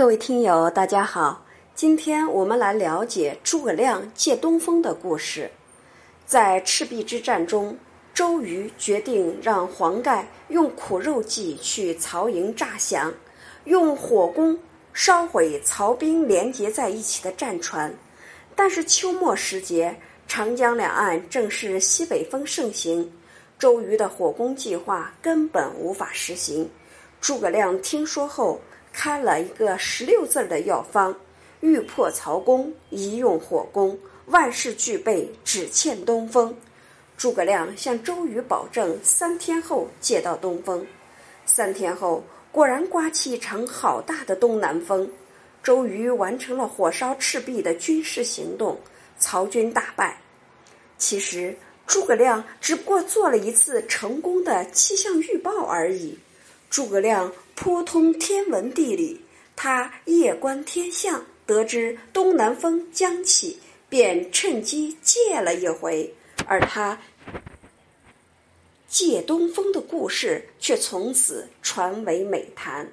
各位听友，大家好，今天我们来了解诸葛亮借东风的故事。在赤壁之战中，周瑜决定让黄盖用苦肉计去曹营诈降，用火攻烧毁曹兵连结在一起的战船。但是秋末时节，长江两岸正是西北风盛行，周瑜的火攻计划根本无法实行。诸葛亮听说后。开了一个十六字的药方：欲破曹公，宜用火攻，万事俱备，只欠东风。诸葛亮向周瑜保证，三天后借到东风。三天后，果然刮起一场好大的东南风，周瑜完成了火烧赤壁的军事行动，曹军大败。其实，诸葛亮只不过做了一次成功的气象预报而已。诸葛亮颇通天文地理，他夜观天象，得知东南风将起，便趁机借了一回。而他借东风的故事却从此传为美谈。